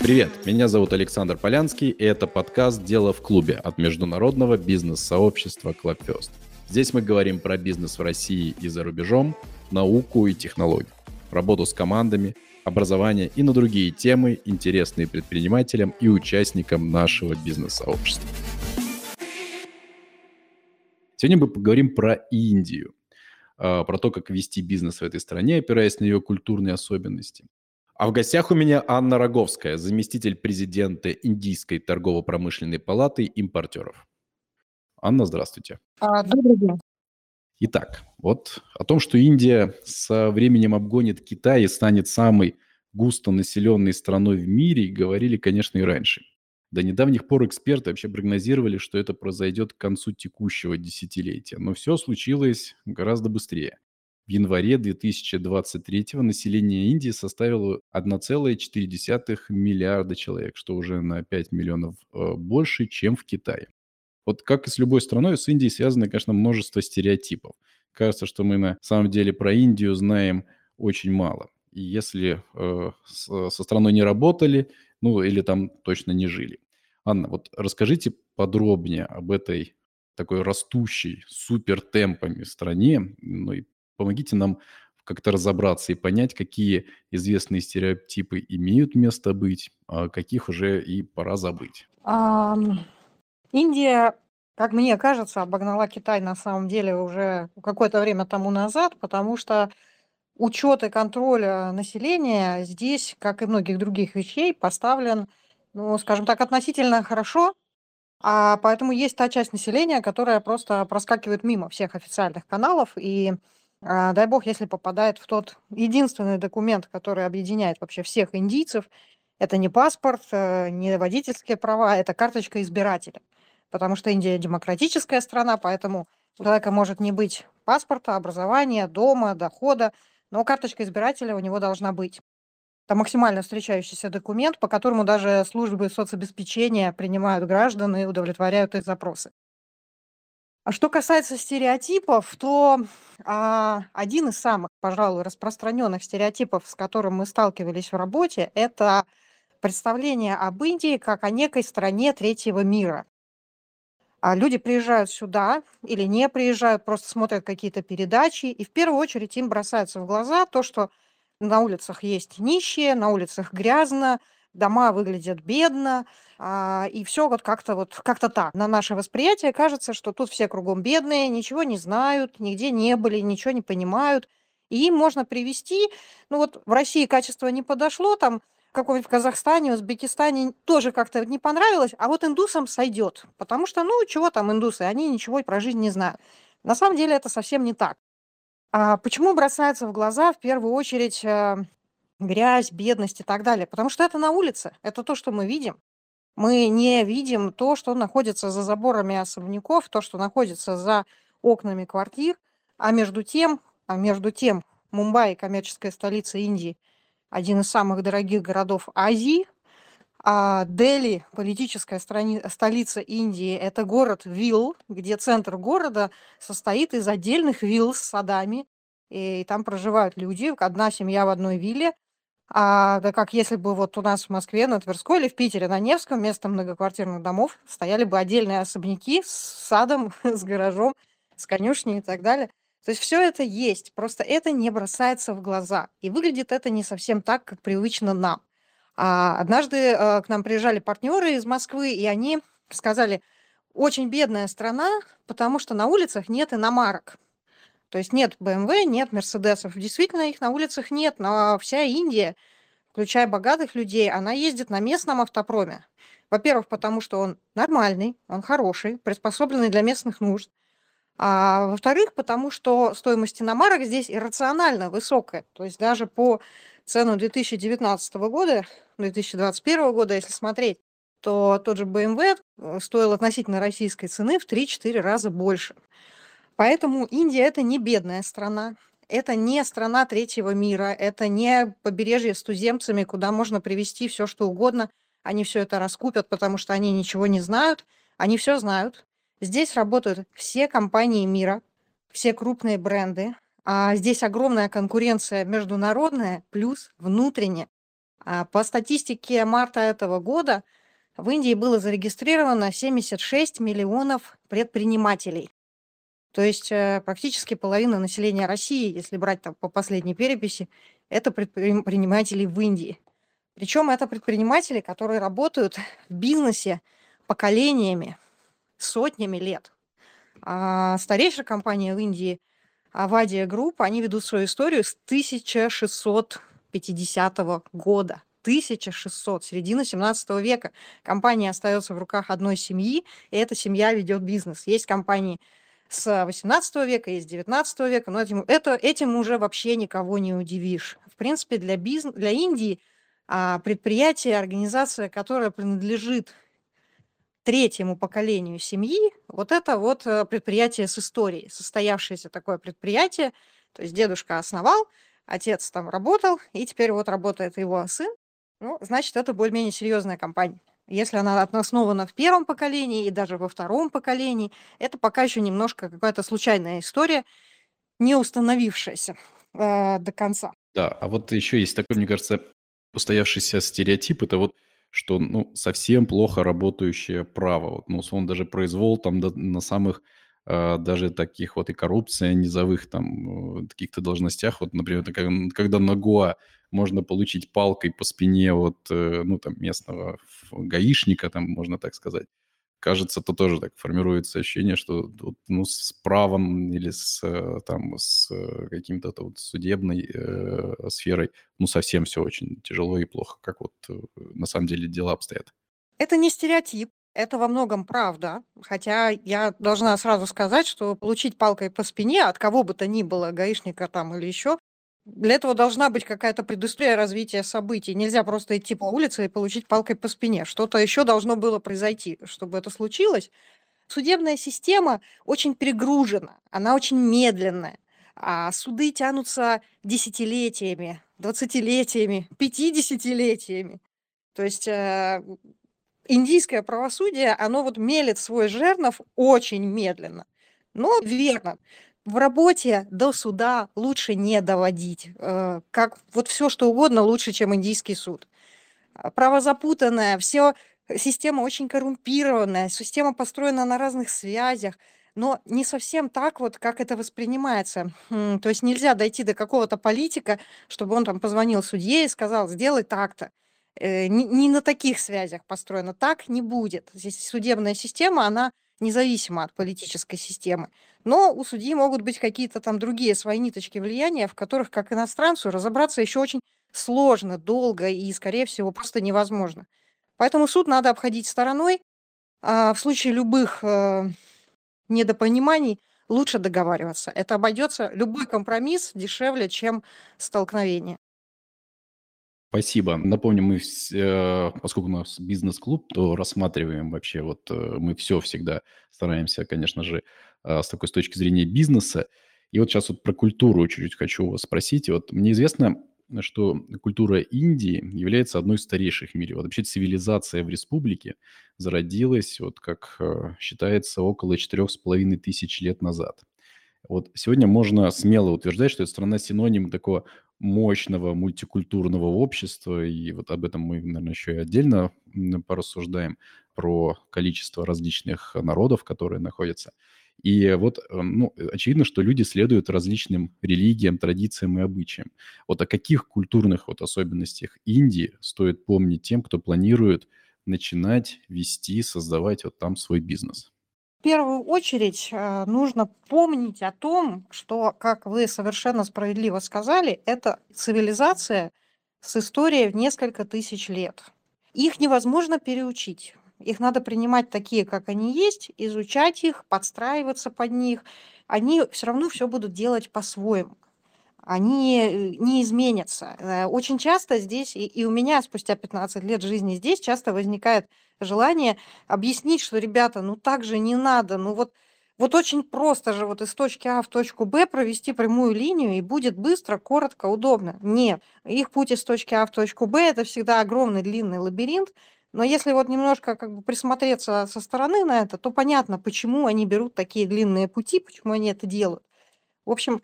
Привет, меня зовут Александр Полянский, и это подкаст «Дело в клубе» от международного бизнес-сообщества Clubfest. Здесь мы говорим про бизнес в России и за рубежом, науку и технологии, работу с командами, образование и на другие темы, интересные предпринимателям и участникам нашего бизнес-сообщества. Сегодня мы поговорим про Индию, а, про то, как вести бизнес в этой стране, опираясь на ее культурные особенности. А в гостях у меня Анна Роговская, заместитель президента Индийской торгово-промышленной палаты импортеров. Анна, здравствуйте. А, добрый день. Итак, вот о том, что Индия со временем обгонит Китай и станет самой густонаселенной страной в мире, говорили, конечно, и раньше. До недавних пор эксперты вообще прогнозировали, что это произойдет к концу текущего десятилетия. Но все случилось гораздо быстрее. В январе 2023 население Индии составило 1,4 миллиарда человек, что уже на 5 миллионов э, больше, чем в Китае. Вот как и с любой страной, с Индией связано, конечно, множество стереотипов. Кажется, что мы на самом деле про Индию знаем очень мало. И если э, с, со страной не работали, ну или там точно не жили. Анна, вот расскажите подробнее об этой такой растущей супер темпами стране, ну и помогите нам как-то разобраться и понять, какие известные стереотипы имеют место быть, а каких уже и пора забыть. Ам, Индия, как мне кажется, обогнала Китай на самом деле уже какое-то время тому назад, потому что учет и контроль э, населения здесь, как и многих других вещей, поставлен, ну, скажем так, относительно хорошо. А поэтому есть та часть населения, которая просто проскакивает мимо всех официальных каналов и а, дай бог, если попадает в тот единственный документ, который объединяет вообще всех индийцев, это не паспорт, э, не водительские права, это карточка избирателя. Потому что Индия демократическая страна, поэтому у человека может не быть паспорта, образования, дома, дохода, но карточка избирателя у него должна быть. Это максимально встречающийся документ, по которому даже службы соцобеспечения принимают граждан и удовлетворяют их запросы. А что касается стереотипов, то а, один из самых, пожалуй, распространенных стереотипов, с которым мы сталкивались в работе, это представление об Индии как о некой стране третьего мира. А люди приезжают сюда или не приезжают, просто смотрят какие-то передачи, и в первую очередь им бросается в глаза то, что на улицах есть нищие, на улицах грязно, дома выглядят бедно, а, и все вот как-то вот как-то так. На наше восприятие кажется, что тут все кругом бедные, ничего не знают, нигде не были, ничего не понимают. И им можно привести, ну вот в России качество не подошло, там в каком-нибудь Казахстане, Узбекистане тоже как-то не понравилось, а вот индусам сойдет, потому что, ну, чего там индусы, они ничего про жизнь не знают. На самом деле это совсем не так. А почему бросается в глаза в первую очередь э, грязь, бедность и так далее. Потому что это на улице, это то, что мы видим. Мы не видим то, что находится за заборами особняков, то, что находится за окнами квартир, а между тем, а между тем Мумбаи, коммерческая столица Индии, один из самых дорогих городов Азии, а Дели, политическая страни- столица Индии, это город вилл, где центр города состоит из отдельных вилл с садами, и там проживают люди, одна семья в одной вилле, а, да как если бы вот у нас в Москве, на Тверской или в Питере, на Невском, вместо многоквартирных домов стояли бы отдельные особняки с садом, с гаражом, с конюшней и так далее. То есть все это есть, просто это не бросается в глаза. И выглядит это не совсем так, как привычно нам. А однажды э, к нам приезжали партнеры из Москвы, и они сказали, очень бедная страна, потому что на улицах нет иномарок. То есть нет BMW, нет Мерседесов. Действительно, их на улицах нет, но вся Индия, включая богатых людей, она ездит на местном автопроме. Во-первых, потому что он нормальный, он хороший, приспособленный для местных нужд. А во-вторых, потому что стоимость иномарок здесь иррационально высокая. То есть даже по цену 2019 года, 2021 года, если смотреть, то тот же BMW э, стоил относительно российской цены в 3-4 раза больше. Поэтому Индия это не бедная страна, это не страна третьего мира, это не побережье с туземцами, куда можно привезти все, что угодно. Они все это раскупят, потому что они ничего не знают. Они все знают. Здесь работают все компании мира, все крупные бренды. А здесь огромная конкуренция международная плюс внутренняя. А по статистике марта этого года в Индии было зарегистрировано 76 миллионов предпринимателей. То есть э, практически половина населения России, если брать там по последней переписи, это предприниматели в Индии. Причем это предприниматели, которые работают в бизнесе поколениями, сотнями лет. А старейшая компания в Индии, Wadia Group, они ведут свою историю с 1650 года. 1600, середина 17 века. Компания остается в руках одной семьи, и эта семья ведет бизнес. Есть компании с 18 века, есть 19 века, но этим, это, этим уже вообще никого не удивишь. В принципе, для, бизнес, для Индии а, предприятие, организация, которая принадлежит третьему поколению семьи, вот это вот э, предприятие с историей, состоявшееся такое предприятие, то есть дедушка основал, отец там работал, и теперь вот работает его сын, ну, значит, это более-менее серьезная компания. Если она основана в первом поколении и даже во втором поколении, это пока еще немножко какая-то случайная история, не установившаяся э, до конца. Да, а вот еще есть такой, мне кажется, устоявшийся стереотип, это вот, что, ну, совсем плохо работающее право. Вот, ну, условно, даже произвол там до, на самых э, даже таких вот и коррупция низовых там э, каких-то должностях. Вот, например, когда на ГУА можно получить палкой по спине от, э, ну, там, местного гаишника, там, можно так сказать. Кажется, то тоже так формируется ощущение, что ну, с правом или с, э, там, с э, каким-то вот судебной э, сферой, ну, совсем все очень тяжело и плохо. Как вот на самом деле дела обстоят? Это не стереотип. Это во многом правда. Хотя я должна сразу сказать, что получить палкой по спине от кого бы то ни было, гаишника там или еще, для этого должна быть какая-то предыстория развития событий. Нельзя просто идти по улице и получить палкой по спине. Что-то еще должно было произойти, чтобы это случилось. Судебная система очень перегружена, она очень медленная. А суды тянутся десятилетиями, двадцатилетиями, пятидесятилетиями. То есть э, индийское правосудие, оно вот мелит свой жернов очень медленно. Но верно в работе до суда лучше не доводить. Э, как вот все что угодно лучше, чем индийский суд. А, право запутанное, все система очень коррумпированная, система построена на разных связях, но не совсем так вот, как это воспринимается. То есть нельзя дойти до какого-то политика, чтобы он там позвонил судье и сказал, сделай так-то. Э, не, на таких связях построено. Так не будет. Здесь судебная система, она независимо от политической системы. Но у судьи могут быть какие-то там другие свои ниточки влияния, в которых, как иностранцу, разобраться еще очень сложно, долго и, скорее всего, просто невозможно. Поэтому суд надо обходить стороной. А в случае любых э, недопониманий лучше договариваться. Это обойдется любой компромисс дешевле, чем столкновение. Спасибо. Напомню, мы, э, поскольку у нас бизнес-клуб, то рассматриваем вообще, вот э, мы все всегда стараемся, конечно же, с такой с точки зрения бизнеса. И вот сейчас вот про культуру чуть-чуть хочу вас спросить. Вот мне известно, что культура Индии является одной из старейших в мире. Вот вообще цивилизация в республике зародилась, вот как считается, около четырех с половиной тысяч лет назад. Вот сегодня можно смело утверждать, что эта страна синоним такого мощного мультикультурного общества, и вот об этом мы, наверное, еще и отдельно порассуждаем, про количество различных народов, которые находятся. И вот, э, ну, очевидно, что люди следуют различным религиям, традициям и обычаям. Вот о каких культурных вот особенностях Индии стоит помнить тем, кто планирует начинать вести, создавать вот там свой бизнес? В первую очередь э, нужно помнить о том, что, как вы совершенно справедливо сказали, это цивилизация с историей в несколько тысяч лет. Их невозможно переучить. Их надо принимать такие, как они есть, изучать их, подстраиваться под них. Они все равно все будут делать по-своему они э, не изменятся. Э, очень часто здесь, и, у меня спустя 15 лет жизни здесь, часто возникает желание объяснить, что, ребята, ну так же не надо, ну вот, вот очень просто же вот из точки А в точку Б провести прямую линию, и будет быстро, коротко, удобно. Нет, их путь из точки А в точку Б – это всегда огромный длинный лабиринт, но если вот немножко как бы присмотреться со стороны на это, то понятно, почему они берут такие длинные пути, почему они это делают. В общем,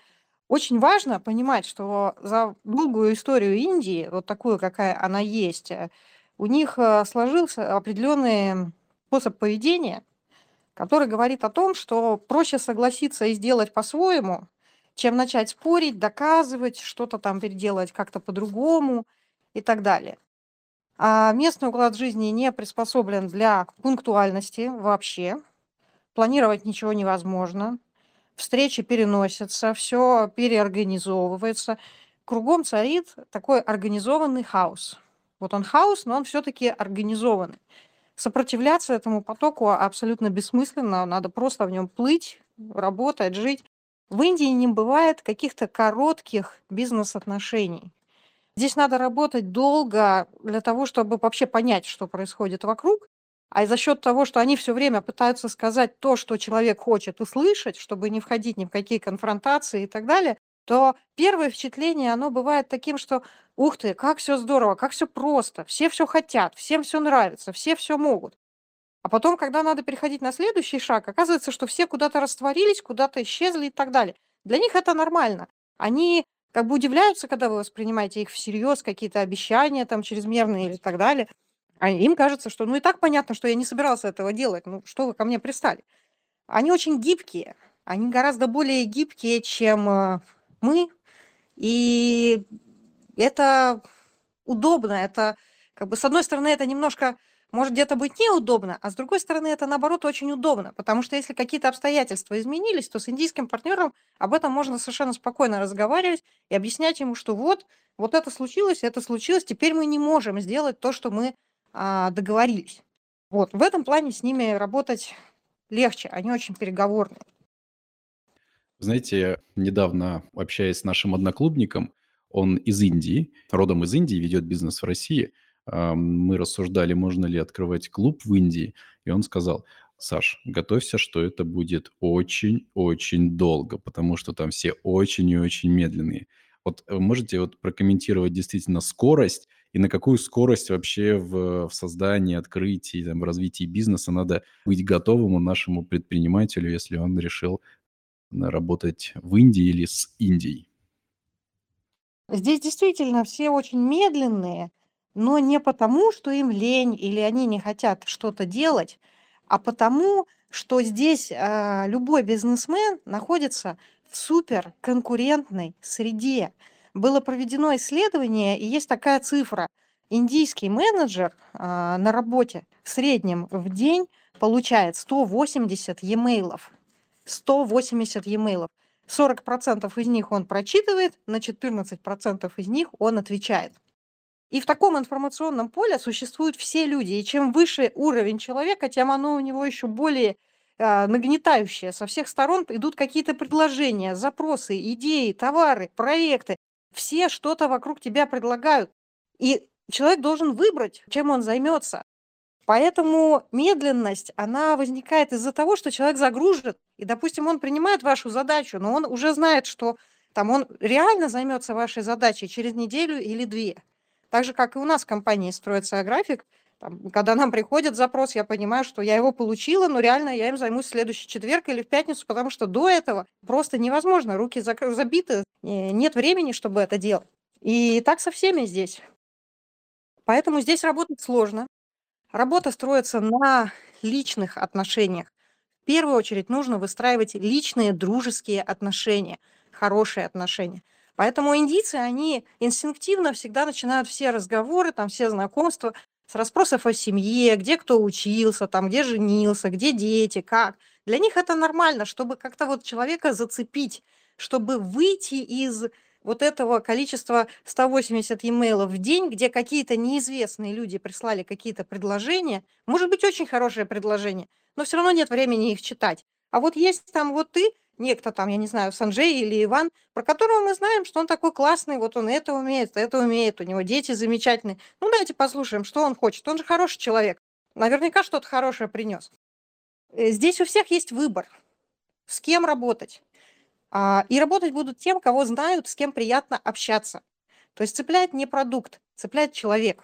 Очень важно понимать, что за долгую историю Индии, вот такую, какая она есть, э, у них э, сложился определенный способ поведения, который говорит о том, что проще согласиться и сделать по-своему, чем начать спорить, доказывать, что-то там переделать как-то по-другому и так далее. А местный уклад жизни не приспособлен для пунктуальности вообще. Планировать ничего невозможно встречи переносятся, все переорганизовывается. Кругом царит такой организованный хаос. Вот он хаос, но он все-таки организованный. Сопротивляться этому потоку абсолютно бессмысленно, надо просто в нем плыть, работать, жить. В Индии не бывает каких-то коротких бизнес-отношений. Здесь надо работать долго для того, чтобы вообще понять, что происходит вокруг, а за счет того, что они все время пытаются сказать то, что человек хочет услышать, чтобы не входить ни в какие конфронтации и так далее, то первое впечатление, оно бывает таким, что ух ты, как все здорово, как все просто, все все хотят, всем все нравится, все все могут. А потом, когда надо переходить на следующий шаг, оказывается, что все куда-то растворились, куда-то исчезли и так далее. Для них это нормально. Они как бы удивляются, когда вы воспринимаете их всерьез, какие-то обещания там чрезмерные или так далее. А им кажется, что ну и так понятно, что я не собирался этого делать. Ну что вы ко мне пристали? Они очень гибкие. Они гораздо более гибкие, чем э, мы. И это удобно. Это как бы с одной стороны это немножко может где-то быть неудобно, а с другой стороны это наоборот очень удобно, потому что если какие-то обстоятельства изменились, то с индийским партнером об этом можно совершенно спокойно разговаривать и объяснять ему, что вот, вот это случилось, это случилось, теперь мы не можем сделать то, что мы а, договорились. Вот, в этом плане с ними работать легче, они очень переговорные. Знаете, недавно общаясь с нашим одноклубником, он из Индии, родом из Индии, ведет бизнес в России. Мы рассуждали, можно ли открывать клуб в Индии, и он сказал, Саш, готовься, что это будет очень-очень долго, потому что там все очень и очень медленные. Вот э, можете вот прокомментировать действительно скорость и на какую скорость вообще в, в создании, открытии, там, в развитии бизнеса надо быть готовым нашему предпринимателю, если он решил работать в Индии или с Индией? Здесь действительно все очень медленные, но не потому, что им лень или они не хотят что-то делать, а потому, что здесь э, любой бизнесмен находится в суперконкурентной среде было проведено исследование, и есть такая цифра. Индийский менеджер а, на работе в среднем в день получает 180 e-mail. 180 e-mail. 40% из них он прочитывает, на 14% из них он отвечает. И в таком информационном поле существуют все люди. И чем выше уровень человека, тем оно у него еще более э, нагнетающее. Со всех сторон идут какие-то предложения, запросы, идеи, товары, проекты все что-то вокруг тебя предлагают. И человек должен выбрать, чем он займется. Поэтому медленность, она возникает из-за того, что человек загружен, и, допустим, он принимает вашу задачу, но он уже знает, что там он реально займется вашей задачей через неделю или две. Так же, как и у нас в компании строится график, там, когда нам приходит запрос, я понимаю, что я его получила, но реально я им займусь в следующий четверг или в пятницу, потому что до этого просто невозможно, руки забиты, нет времени, чтобы это делать. И так со всеми здесь. Поэтому здесь работать сложно. Работа строится на личных отношениях. В первую очередь нужно выстраивать личные дружеские отношения, хорошие отношения. Поэтому индийцы, они инстинктивно всегда начинают все разговоры, там все знакомства с расспросов о семье, где кто учился, там, где женился, где дети, как. Для них это нормально, чтобы как-то вот человека зацепить, чтобы выйти из вот этого количества 180 e-mail в день, где какие-то неизвестные люди прислали какие-то предложения, может быть, очень хорошее предложение, но все равно нет времени их читать. А вот есть там вот ты, некто там, я не знаю, Санджей или Иван, про которого мы знаем, что он такой классный, вот он это умеет, это умеет, у него дети замечательные. Ну, давайте послушаем, что он хочет. Он же хороший человек. Наверняка что-то хорошее принес. Э, здесь у всех есть выбор, с кем работать. А, и работать будут тем, кого знают, с кем приятно общаться. То есть цепляет не продукт, цепляет человек.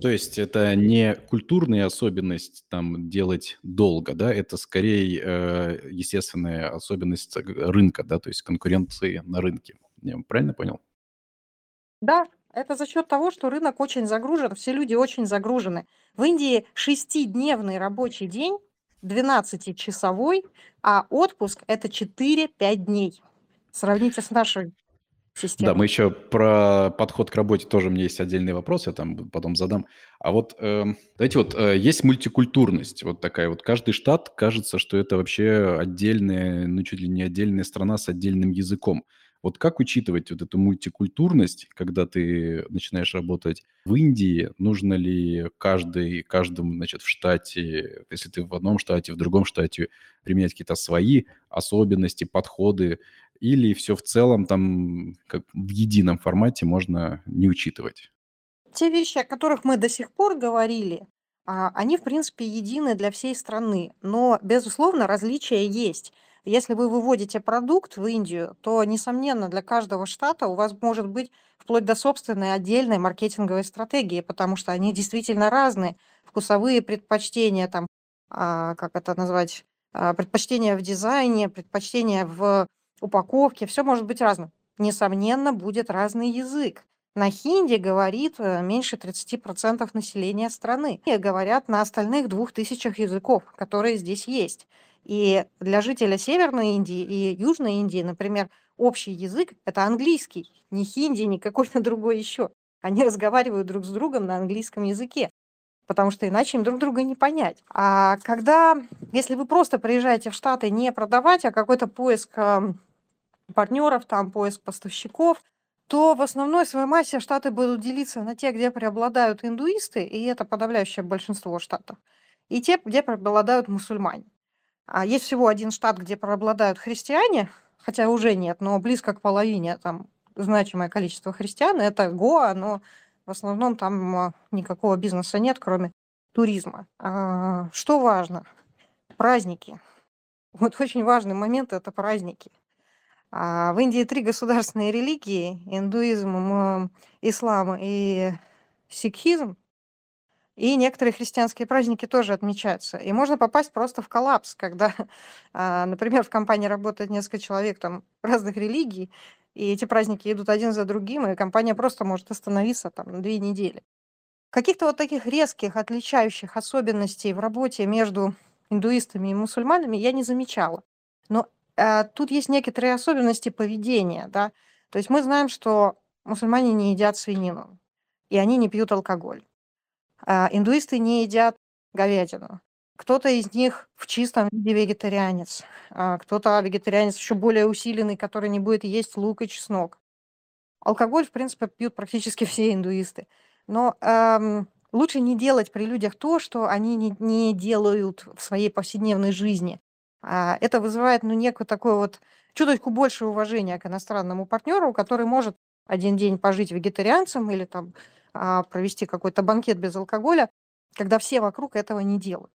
То есть это не культурная особенность там делать долго, да, это скорее э, естественная особенность рынка, да, то есть конкуренции на рынке. Я правильно понял? Да, это за счет того, что рынок очень загружен, все люди очень загружены. В Индии шестидневный рабочий день, двенадцатичасовой, а отпуск– это четыре-пять дней. Сравните с нашей Да, мы еще про подход к работе тоже у меня есть отдельный вопрос, я там потом задам. А вот эм, давайте вот э, есть мультикультурность, вот такая вот. Каждый штат кажется, что это вообще отдельная, ну чуть ли не отдельная страна с отдельным языком. Вот как учитывать вот эту мультикультурность, когда ты начинаешь работать в Индии? Нужно ли каждый, каждому, значит, в штате, если ты в одном штате, в другом штате, применять какие-то свои особенности, подходы? Или все в целом там как в едином формате можно не учитывать? Те вещи, о которых мы до сих пор говорили, а, они, в принципе, едины для всей страны, но, безусловно, различия есть. Если вы выводите продукт в Индию, то, несомненно, для каждого штата у вас может быть вплоть до собственной отдельной маркетинговой стратегии, потому что они действительно разные. Вкусовые предпочтения, там, а, как это назвать, а, предпочтения в дизайне, предпочтения в упаковке, все может быть разным. Несомненно, будет разный язык. На хинди говорит э, меньше 30% населения страны. И говорят на остальных двух тысячах языков, которые здесь есть. И для жителя Северной Индии и Южной Индии, например, общий язык– это английский, не хинди, не какой-то другой еще. Они разговаривают друг с другом на английском языке, потому что иначе им друг друга не понять. А когда, если вы просто приезжаете в Штаты не продавать, а какой-то поиск партнеров, там поиск поставщиков, то в основной своей массе Штаты будут делиться на те, где преобладают индуисты, и это подавляющее большинство штатов, и те, где преобладают мусульмане. А есть всего один штат, где преобладают христиане, хотя уже нет, но близко к половине, там значимое количество христиан, это Гоа, но в основном там а, никакого бизнеса нет, кроме туризма. А, Что важно? Праздники. Вот очень важный момент– это праздники. А, В Индии три государственные религии– индуизм, ислам и сикхизм. И некоторые христианские праздники тоже отмечаются. И можно попасть просто в коллапс, когда, а, например, в компании работает несколько человек там разных религий, и эти праздники идут один за другим, и компания просто может остановиться там на две недели. Каких-то вот таких резких, отличающих особенностей в работе между индуистами и мусульманами я не замечала. Но тут есть некоторые особенности поведения, да. То есть мы знаем, что мусульмане не едят свинину, и они не пьют алкоголь. А, индуисты не едят говядину. Кто-то из них в чистом виде вегетарианец, а, кто-то вегетарианец еще более усиленный, который не будет есть лук и чеснок. Алкоголь, в принципе, пьют практически все индуисты. Но ам, лучше не делать при людях то, что они не, не делают в своей повседневной жизни. А, это вызывает ну, некое такое вот чуточку больше уважения к иностранному партнеру, который может один день пожить вегетарианцем или там а, провести какой-то банкет без алкоголя, когда все вокруг этого не делают.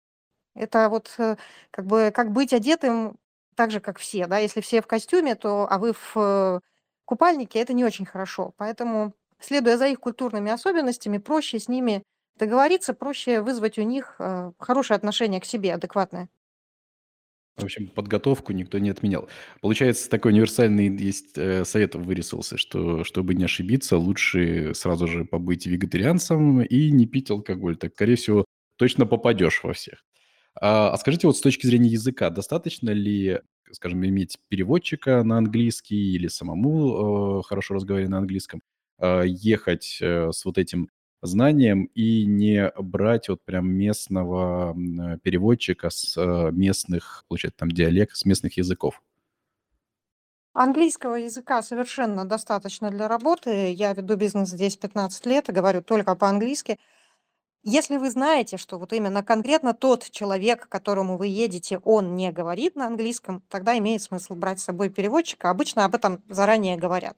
Это вот э, как бы как быть одетым так же, как все, да. Если все в костюме, то а вы в э, купальнике, это не очень хорошо. Поэтому, следуя за их культурными особенностями, проще с ними договориться, проще вызвать у них э, хорошее отношение к себе, адекватное. В общем, подготовку никто не отменял. Получается, такой универсальный есть э, совет вырисовался, что чтобы не ошибиться, лучше сразу же побыть вегетарианцем и не пить алкоголь. Так, скорее всего, точно попадешь во всех. А, а скажите, вот с точки зрения языка, достаточно ли, скажем, иметь переводчика на английский или самому э, хорошо разговаривать на английском, э, ехать э, с вот этим знанием и не брать вот прям местного э, переводчика с э, местных, получается, там диалект, с местных языков? Английского языка совершенно достаточно для работы. Я веду бизнес здесь 15 лет и говорю только по-английски. Если вы знаете, что вот именно конкретно тот человек, к которому вы едете, он не говорит на английском, тогда имеет смысл брать с собой переводчика. Обычно об этом заранее говорят.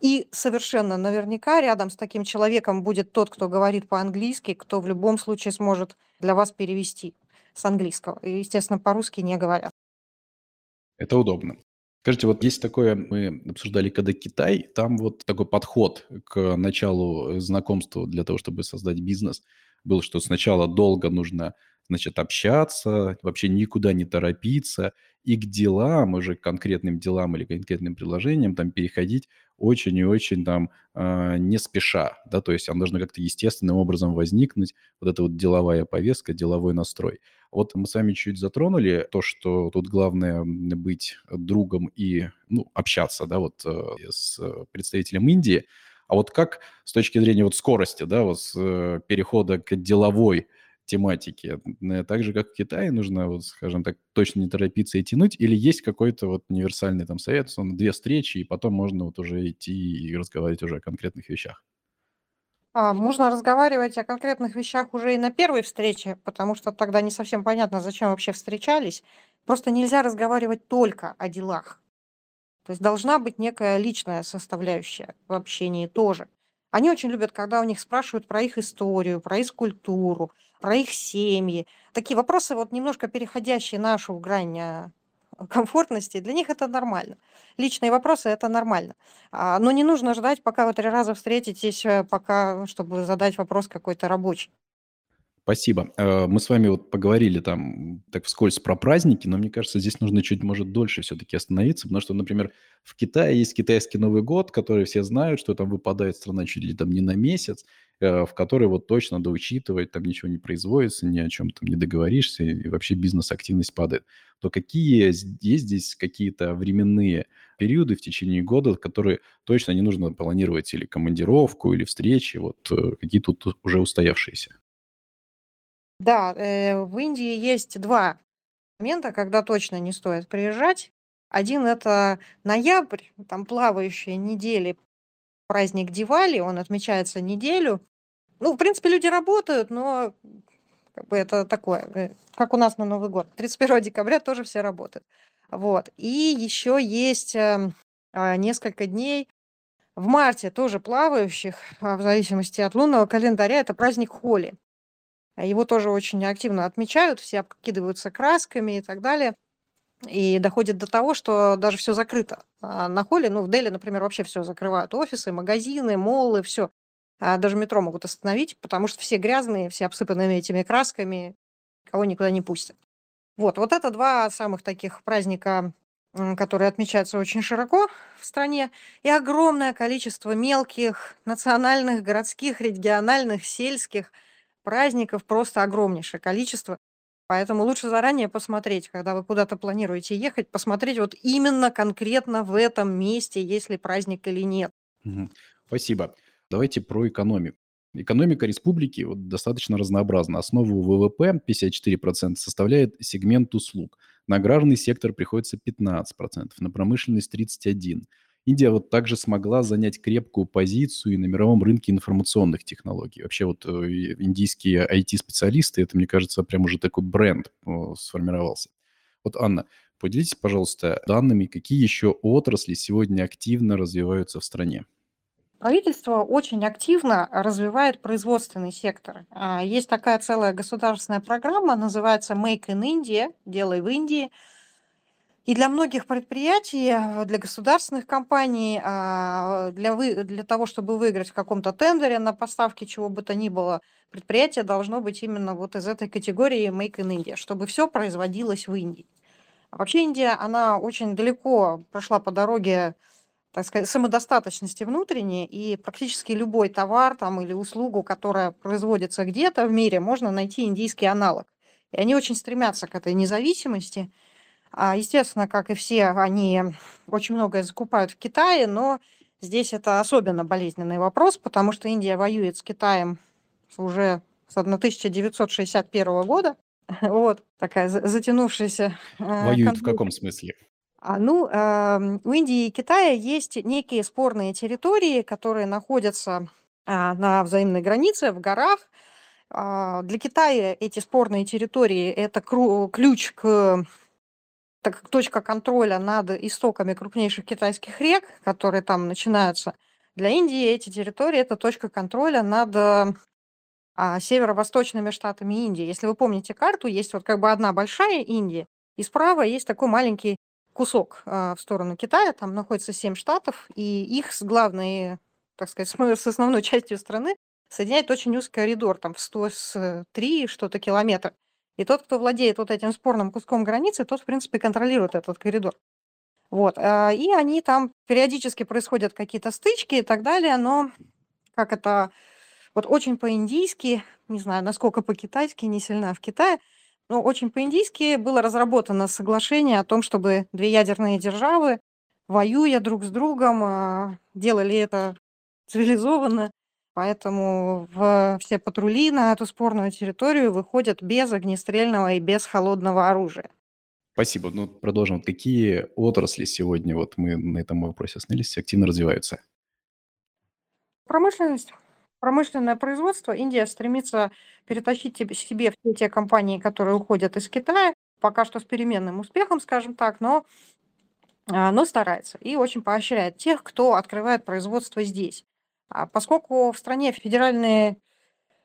И совершенно наверняка рядом с таким человеком будет тот, кто говорит по-английски, кто в любом случае сможет для вас перевести с английского. И, естественно, по-русски не говорят. Это удобно. Скажите, вот есть такое, мы обсуждали, когда Китай, там вот такой подход к началу знакомства для того, чтобы создать бизнес, был, что сначала долго нужно, значит, общаться, вообще никуда не торопиться, и к делам, уже к конкретным делам или конкретным предложениям там переходить очень и очень там э, не спеша, да, то есть она должна как-то естественным образом возникнуть, вот эта вот деловая повестка, деловой настрой. Вот мы с вами чуть затронули то, что тут главное быть другом и ну, общаться, да, вот э, с представителем Индии. А вот как с точки зрения вот скорости, да, вот с э, перехода к деловой тематике, так же, как в Китае, нужно, вот, скажем так, точно не торопиться и тянуть, или есть какой-то вот универсальный там совет, он две встречи, и потом можно вот уже идти и разговаривать уже о конкретных вещах? А, можно разговаривать о конкретных вещах уже и на первой встрече, потому что тогда не совсем понятно, зачем вообще встречались. Просто нельзя разговаривать только о делах. То есть должна быть некая личная составляющая в общении тоже. Они очень любят, когда у них спрашивают про их историю, про их культуру, про их семьи. Такие вопросы, вот немножко переходящие нашу грань а, комфортности, для них это нормально. Личные вопросы это нормально. А, но не нужно ждать, пока вы три раза встретитесь, э, пока, чтобы задать вопрос какой-то рабочий. Спасибо. Э, мы с вами вот поговорили там так вскользь про праздники, но мне кажется, здесь нужно чуть, может, дольше все-таки остановиться, потому что, например, в Китае есть китайский Новый год, который все знают, что там выпадает страна чуть ли там не на месяц, э, в который вот точно надо учитывать, там ничего не производится, ни о чем там не договоришься, и вообще бизнес-активность падает. То какие есть здесь какие-то временные периоды в течение года, которые точно не нужно планировать или командировку, или встречи, вот э, какие тут уже устоявшиеся? Да, э, в Индии есть два момента, когда точно не стоит приезжать. Один- это ноябрь, там плавающие недели, праздник Дивали, он отмечается неделю. Ну, в принципе, люди работают, но как бы это такое, э, как у нас на Новый год. 31 декабря тоже все работают. Вот. И еще есть эм, а, несколько дней в марте тоже плавающих, а, в зависимости от лунного календаря, это праздник Холи. А его тоже очень активно отмечают, все обкидываются красками и так далее. И доходит до того, что даже все закрыто. А на холле, ну, в Дели, например, вообще все закрывают. Офисы, магазины, моллы, все. А даже метро могут остановить, потому что все грязные, все обсыпанными этими красками, кого никуда не пустят. Вот, вот это два самых таких праздника, которые отмечаются очень широко в стране, и огромное количество мелких национальных, городских, региональных, сельских – праздников просто огромнейшее количество. Поэтому лучше заранее посмотреть, когда вы куда-то планируете ехать, посмотреть вот именно конкретно в этом месте, есть ли праздник или нет. Спасибо. Давайте про экономику. Экономика республики вот, достаточно разнообразна. Основу ВВП 54% составляет сегмент услуг. На аграрный сектор приходится 15%, на промышленность 31%. Индия вот также смогла занять крепкую позицию и на мировом рынке информационных технологий. Вообще вот э, индийские IT-специалисты, это, мне кажется, прям уже такой бренд сформировался. Вот, Анна, поделитесь, пожалуйста, данными, какие еще отрасли сегодня активно развиваются в стране? Правительство очень активно развивает производственный сектор. А, есть такая целая государственная программа, называется Make in India, делай в Индии. И для многих предприятий, э, для государственных компаний, а, для, вы, для того, чтобы выиграть в каком-то тендере на поставки чего бы то ни было, предприятие должно быть именно вот из этой категории Make in India, чтобы все производилось в Индии. А вообще Индия, она очень далеко прошла по дороге, так сказать, самодостаточности внутренней, и практически любой товар там, или услугу, которая производится где-то в мире, можно найти индийский аналог. И они очень стремятся к этой независимости – естественно, как и все, они очень многое закупают в Китае, но здесь это особенно болезненный вопрос, потому что Индия воюет с Китаем уже с 1961 года. Вот такая затянувшаяся э, Воюет в каком смысле? А, ну, э, у Индии и Китая есть некие спорные территории, которые находятся а, на взаимной границе, в горах. А, для Китая эти спорные территории– это ключ к так как точка контроля над истоками крупнейших китайских рек, которые там начинаются, для Индии эти территории– это точка контроля над а, северо-восточными штатами Индии. Если вы помните карту, есть вот как бы одна большая Индия, и справа есть такой маленький кусок а, в сторону Китая, там находится семь штатов, и их с главной, так сказать, с основной частью страны соединяет очень узкий коридор, там в 103 что-то километра. И тот, кто владеет вот этим спорным куском границы, тот, в принципе, контролирует этот коридор. Вот. А, и они там периодически происходят какие-то стычки и так далее, но как это вот очень по-индийски, не знаю, насколько по-китайски, не сильно в Китае, но очень по-индийски было разработано соглашение о том, чтобы две ядерные державы, воюя друг с другом, а, делали это цивилизованно, поэтому в все патрули на эту спорную территорию выходят без огнестрельного и без холодного оружия. Спасибо. Ну, продолжим. Какие отрасли сегодня, вот мы на этом вопросе остановились, активно развиваются? Промышленность промышленное производство Индия стремится перетащить себе все те компании, которые уходят из Китая, пока что с переменным успехом, скажем так, но, а, но старается и очень поощряет тех, кто открывает производство здесь. А поскольку в стране федеральный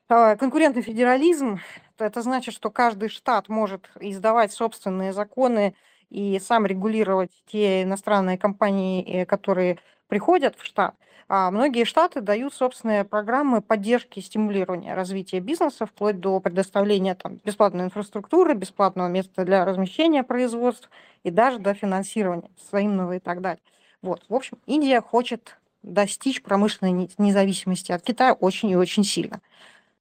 а, конкурентный федерализм, это значит, что каждый штат может издавать собственные законы и сам регулировать те иностранные компании, э, которые приходят в штат. А многие штаты дают собственные программы поддержки и стимулирования развития бизнеса, вплоть до предоставления там, бесплатной инфраструктуры, бесплатного места для размещения производств и даже до финансирования взаимного и так далее. Вот. В общем, Индия хочет достичь промышленной независимости от Китая очень и очень сильно.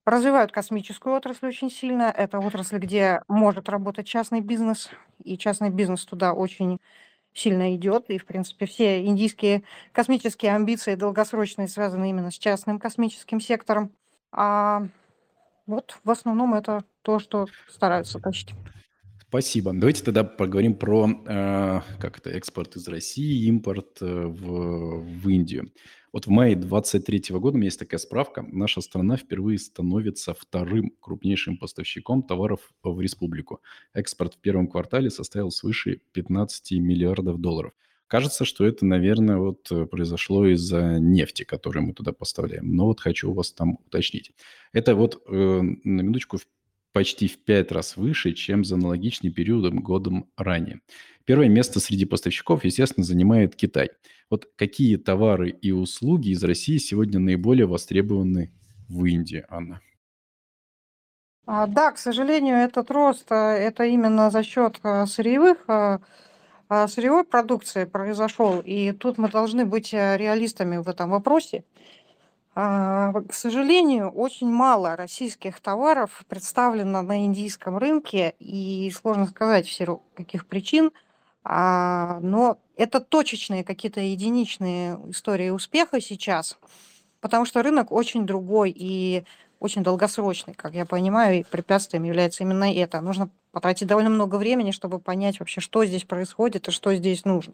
Развивают космическую отрасль очень сильно. Это отрасль, где может работать частный бизнес, и частный бизнес туда очень сильно идет, и, в принципе, все индийские космические амбиции долгосрочные связаны именно с частным космическим сектором. А вот в основном это то, что стараются тащить. Спасибо. Давайте тогда поговорим про э, как это, экспорт из России, импорт э, в, в Индию. Вот в мае 2023 года, у меня есть такая справка, наша страна впервые становится вторым крупнейшим поставщиком товаров в республику. Экспорт в первом квартале составил свыше 15 миллиардов долларов. Кажется, что это, наверное, вот э, произошло из-за нефти, которую мы туда поставляем. Но вот хочу у вас там уточнить. Это вот э, на минуточку почти в пять раз выше, чем за аналогичный период годом ранее. Первое место среди поставщиков, естественно, занимает Китай. Вот какие товары и услуги из России сегодня наиболее востребованы в Индии, Анна? А, да, к сожалению, этот рост а, это именно за счет а, сырьевых сырьевой продукции произошел, и тут мы должны быть реалистами в этом вопросе. А, к сожалению, очень мало российских товаров представлено на индийском рынке, и сложно сказать в силу каких причин, а, но это точечные какие-то единичные истории успеха сейчас, потому что рынок очень другой и очень долгосрочный, как я понимаю, и препятствием является именно это. Нужно потратить довольно много времени, чтобы понять вообще, что здесь происходит и что здесь нужно.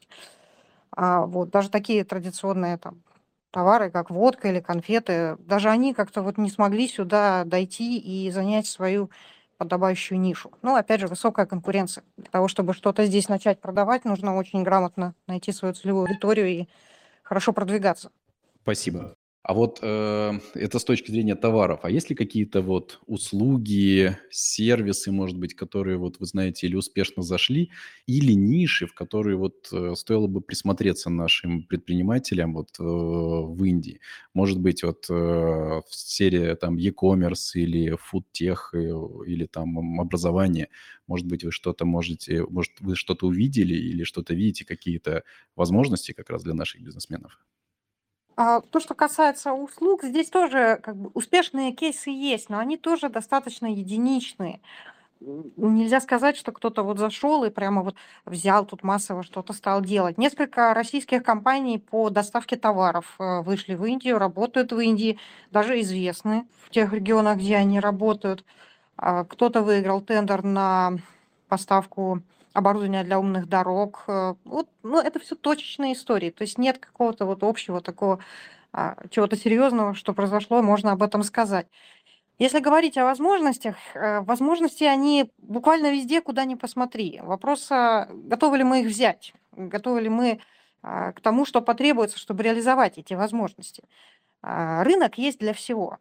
А вот даже такие традиционные там товары, как водка или конфеты, даже они как-то вот не смогли сюда дойти и занять свою подобающую нишу. Ну, опять же, высокая конкуренция. Для того, чтобы что-то здесь начать продавать, нужно очень грамотно найти свою целевую аудиторию и хорошо продвигаться. Спасибо. А вот э, это с точки зрения товаров. А есть ли какие-то вот услуги, сервисы, может быть, которые вот вы знаете или успешно зашли, или ниши, в которые вот э, стоило бы присмотреться нашим предпринимателям вот э, в Индии? Может быть, вот э, в сфере там e-commerce или фудтех или там образование. Может быть, вы что-то можете, может, вы что-то увидели или что-то видите, какие-то возможности как раз для наших бизнесменов? А, то, что касается услуг, здесь тоже как бы успешные кейсы есть, но они тоже достаточно единичные. Нельзя сказать, что кто-то вот зашел и прямо вот взял тут массово что-то стал делать. Несколько российских компаний по доставке товаров э, вышли в Индию, работают в Индии, даже известны в тех регионах, где они работают. А, кто-то выиграл тендер на поставку оборудования для умных дорог. Э, вот, ну, это все точечные истории. То есть нет какого-то вот общего такого а, чего-то серьезного, что произошло, можно об этом сказать. Если говорить о возможностях, э, возможности они буквально везде, куда ни посмотри. Вопрос, а, готовы ли мы их взять, готовы ли мы а, к тому, что потребуется, чтобы реализовать эти возможности. Рынок есть для всего.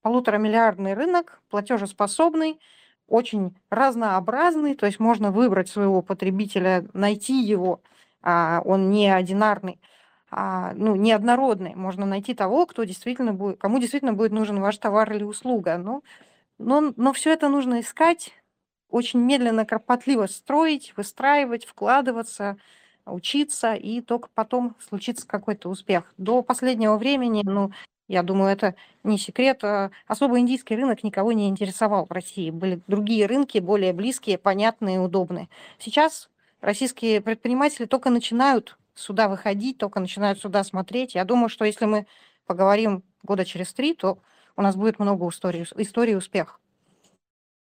Полуторамиллиардный рынок, платежеспособный, очень разнообразный, то есть можно выбрать своего потребителя, найти его, а, он не одинарный, а, ну, неоднородный. Можно найти того, кто действительно будет, кому действительно будет нужен ваш товар или услуга. Ну, но, но все это нужно искать, очень медленно, кропотливо строить, выстраивать, вкладываться, учиться, и только потом случится какой-то успех. До последнего времени, ну, я думаю, это не секрет. а Особо индийский рынок никого не интересовал в России. Были другие рынки, более близкие, понятные, удобные. Сейчас российские предприниматели только начинают сюда выходить, только начинают сюда смотреть. Я думаю, что если мы поговорим года через три, то у нас будет много историй, историй успеха.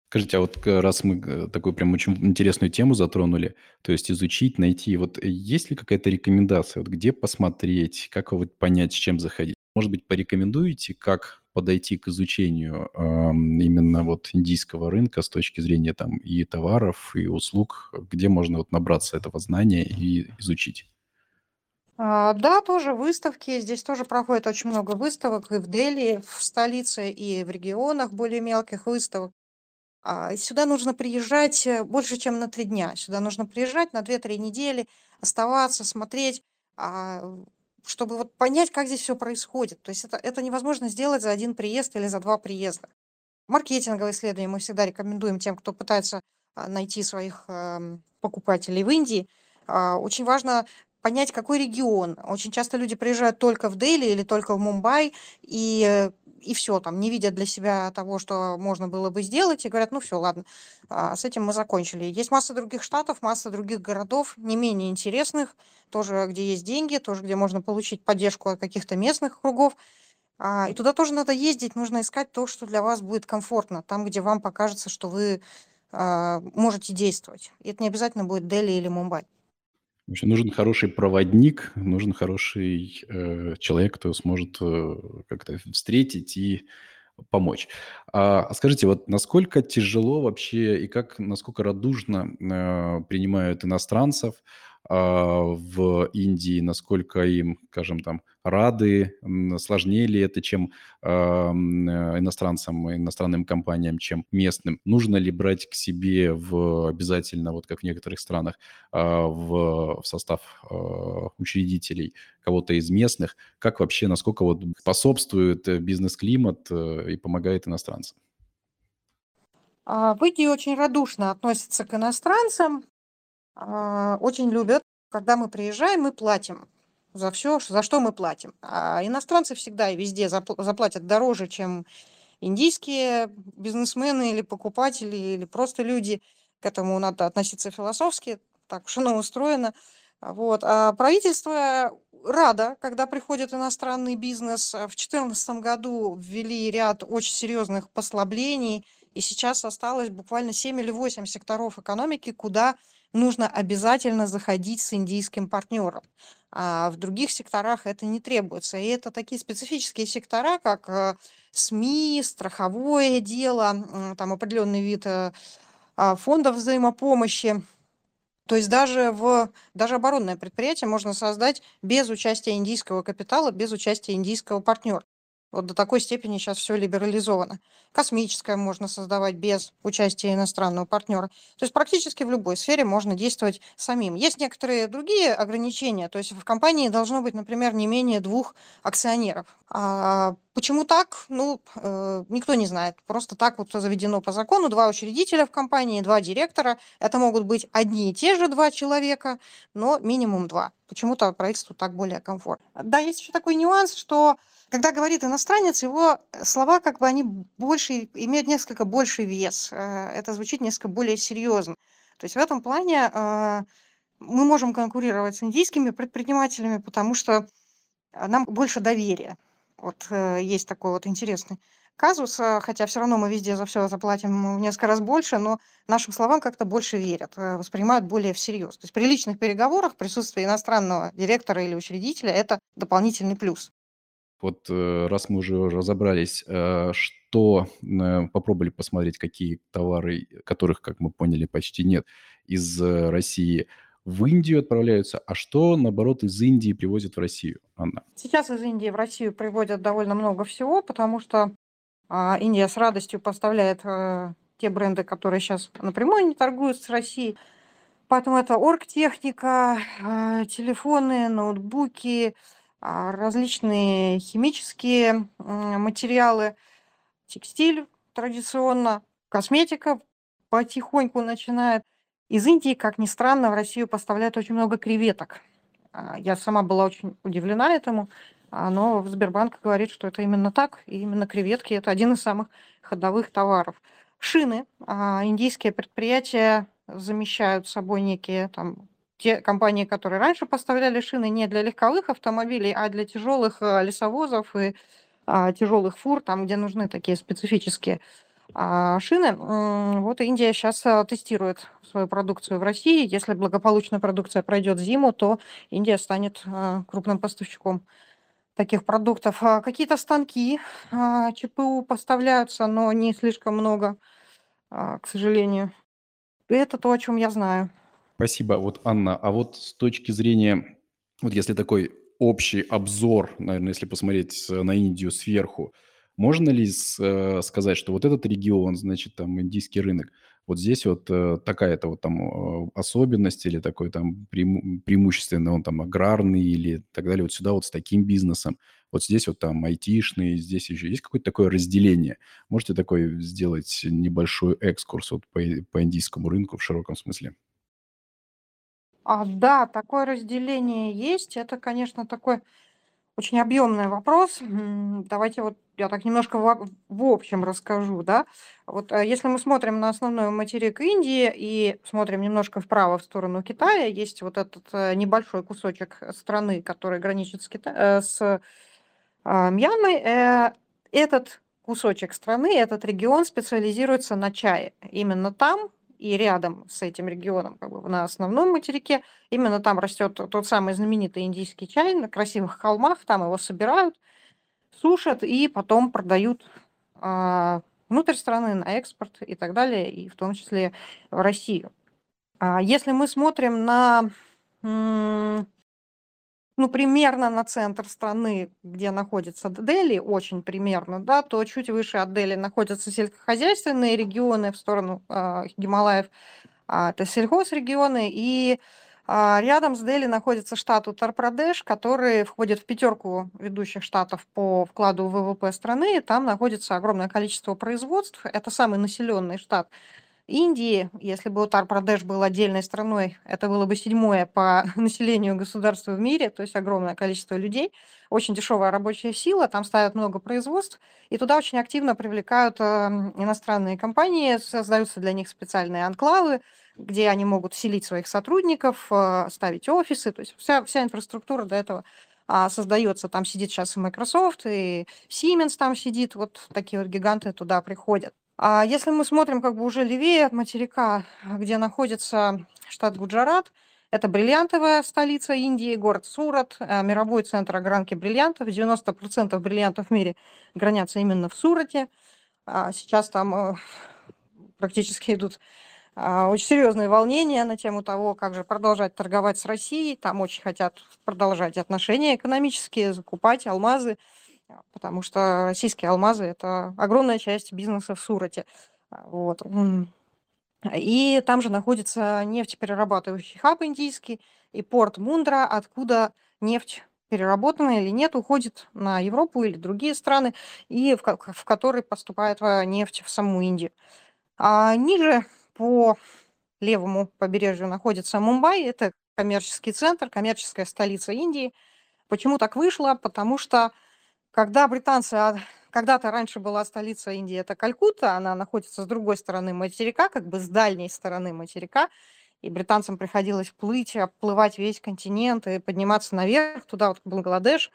Скажите, а вот раз мы э, такую прям очень интересную тему затронули, то есть изучить, найти, вот есть ли какая-то рекомендация, вот где посмотреть, как вот понять, с чем заходить? Может быть, порекомендуете, как подойти к изучению эм, именно вот индийского рынка с точки зрения там и товаров, и услуг, где можно вот набраться этого знания и изучить? А, Да, тоже выставки. Здесь тоже проходит очень много выставок и в Дели, в столице, и в регионах более мелких выставок. А, Сюда нужно приезжать э, больше, чем на три дня. Сюда нужно приезжать на две-три недели, оставаться, смотреть, а, чтобы вот понять, как здесь все происходит. То есть это, это невозможно сделать за один приезд или за два приезда. Маркетинговые исследования мы всегда рекомендуем тем, кто пытается а, найти своих ам, покупателей в Индии. А, Очень важно понять, какой регион. Очень часто люди приезжают только в Дели или только в Мумбай, и, э, и все, там, не видят для себя того, что можно было бы сделать, и говорят, ну все, ладно, а, с этим мы закончили. Есть масса других штатов, масса других городов, не менее интересных, тоже где есть деньги, тоже где можно получить поддержку от каких-то местных кругов. А, И туда тоже надо ездить, нужно искать то, что для вас будет комфортно, там, где вам покажется, что вы а, можете действовать. И это не обязательно будет Дели или Мумбай. В общем, нужен хороший проводник, нужен хороший э, человек, кто сможет э, как-то встретить и помочь. А, а скажите, вот насколько тяжело вообще и как, насколько радужно э, принимают иностранцев в Индии, насколько им, скажем, там рады, сложнее ли это, чем а, э, иностранцам, иностранным компаниям, чем местным? Нужно ли брать к себе в обязательно, вот как в некоторых странах, а, в, в состав а, учредителей кого-то из местных? Как вообще, насколько вот способствует э, бизнес-климат э, и помогает иностранцам? А, В Индии очень радушно относятся к иностранцам, а, очень любят, когда мы приезжаем, мы платим за все, за что мы платим. А иностранцы всегда и везде запл- заплатят дороже, чем индийские бизнесмены или покупатели, или просто люди. К этому надо относиться философски, так уж оно устроено. А Вот. А правительство радо, когда приходит иностранный бизнес. А В 2014 году ввели ряд очень серьезных послаблений, и сейчас осталось буквально 7 или 8 секторов экономики, куда нужно обязательно заходить с индийским партнером. А в других секторах это не требуется. И это такие специфические сектора, как э, СМИ, страховое дело, там определенный вид э, а, фондов взаимопомощи. То есть даже в даже оборонное предприятие можно создать без участия индийского капитала, без участия индийского партнера. Вот до такой степени сейчас все либерализовано. Космическое можно создавать без участия иностранного партнера. То есть практически в любой сфере можно действовать самим. Есть некоторые другие ограничения. То есть в компании должно быть, например, не менее двух акционеров. А почему так? Ну, э, никто не знает. Просто так вот заведено по закону. Два учредителя в компании, два директора. Это могут быть одни и те же два человека, но минимум два. Почему-то правительству так более комфортно. Да, есть еще такой нюанс, что когда говорит иностранец, его э, слова как бы они больше, имеют несколько больший вес. Э, Это звучит несколько более серьезно. То есть в этом плане э, мы можем конкурировать с индийскими предпринимателями, потому что нам больше доверия. Вот есть такой вот интересный казус, хотя все равно мы везде за все заплатим в несколько раз больше, но нашим словам как-то больше верят, воспринимают более всерьез. То есть при личных переговорах присутствие иностранного директора или учредителя– это дополнительный плюс. Вот э, раз мы уже разобрались, э, что э, попробовали посмотреть, какие товары, которых, как мы поняли, почти нет, из России в Индию отправляются, а что, наоборот, из Индии привозят в Россию, Анна? Сейчас из Индии в Россию приводят довольно много всего, потому что а, Индия с радостью поставляет те бренды, которые сейчас напрямую не торгуют с Россией. Поэтому это оргтехника, телефоны, ноутбуки, различные химические материалы, текстиль традиционно, косметика потихоньку начинает. Из Индии, как ни странно, в Россию поставляют очень много креветок. А, я сама была очень удивлена этому, но Сбербанк говорит, что это именно так, и именно креветки – это один из самых ходовых товаров. Шины. Индийские предприятия замещают собой некие там те компании, которые раньше поставляли шины не для легковых автомобилей, а для тяжелых э, лесовозов и а, тяжелых фур, там, где нужны такие специфические а, шины. Вот Индия сейчас э, тестирует свою продукцию в России. Если благополучно продукция пройдет зиму, то Индия станет э, крупным поставщиком таких продуктов. А какие-то станки ЧПУ поставляются, но не слишком много, к сожалению. Это то, о чем я знаю. Спасибо. Вот, Анна, а вот с точки зрения, вот если такой общий обзор, наверное, если посмотреть на Индию сверху, можно ли э, сказать, что вот этот регион, значит, там индийский рынок, вот здесь вот э, такая-то вот там э, особенность или такой там преиму- преимущественно он там аграрный или так далее, вот сюда вот с таким бизнесом, вот здесь вот там айтишный, здесь еще есть какое-то такое разделение. Можете такой сделать небольшой экскурс вот по, по индийскому рынку в широком смысле? А, да, такое разделение есть. Это, конечно, такой очень объемный вопрос. Давайте вот я так немножко в, в общем расскажу, да. Вот э, если мы смотрим на основной материк Индии и смотрим немножко вправо в сторону Китая, есть вот этот э, небольшой кусочек страны, который граничит с, Кита... Э, с а, Мьянмой. Этот кусочек страны, этот регион специализируется на чае. Именно там и рядом с этим регионом, как бы на основном материке, именно там растет тот самый знаменитый индийский чай на красивых холмах, там его собирают, сушат и потом продают а, внутрь страны на экспорт и так далее, и в том числе в Россию. А если мы смотрим на ну, примерно на центр страны, где находится Дели, очень примерно, да, то чуть выше от Дели находятся сельскохозяйственные регионы в сторону э, Гималаев, а, это сельхозрегионы, и а, рядом с Дели находится штат Утар-Прадеш, который входит в пятерку ведущих штатов по вкладу в ВВП страны, там находится огромное количество производств, это самый населенный штат Индии, если бы Утар-Прадеш был отдельной страной, это было бы седьмое по населению государства в мире, то есть огромное количество людей, очень дешевая рабочая сила, там ставят много производств, и туда очень активно привлекают э, иностранные компании, создаются для них специальные анклавы, где они могут селить своих сотрудников, э, ставить офисы, то есть вся, вся инфраструктура до этого а, создается. Там сидит сейчас и Microsoft, и Siemens там сидит, вот такие вот гиганты туда приходят. А если мы смотрим как бы уже левее от материка, где находится штат Гуджарат, это бриллиантовая столица Индии, город Сурат, э, мировой центр огранки бриллиантов. 90% бриллиантов в мире гранятся именно в Сурате. А сейчас там э, практически идут а, очень серьезные волнения на тему того, как же продолжать торговать с Россией. Там очень хотят продолжать отношения экономические, закупать алмазы потому что российские алмазы– это огромная часть бизнеса в Сурате. А, вот. И там же находится нефтеперерабатывающий хаб индийский и порт Мундра, откуда нефть переработанная или нет, уходит на Европу или другие страны, и в, в который поступает нефть в саму Индию. А ниже по левому побережью находится Мумбай, это коммерческий центр, коммерческая столица Индии. Почему так вышло? Потому что когда британцы, а, когда-то раньше была столица Индии, это Калькутта, она находится с другой стороны материка, как бы с дальней стороны материка, и британцам приходилось плыть, обплывать весь континент и подниматься наверх, туда вот в Бангладеш,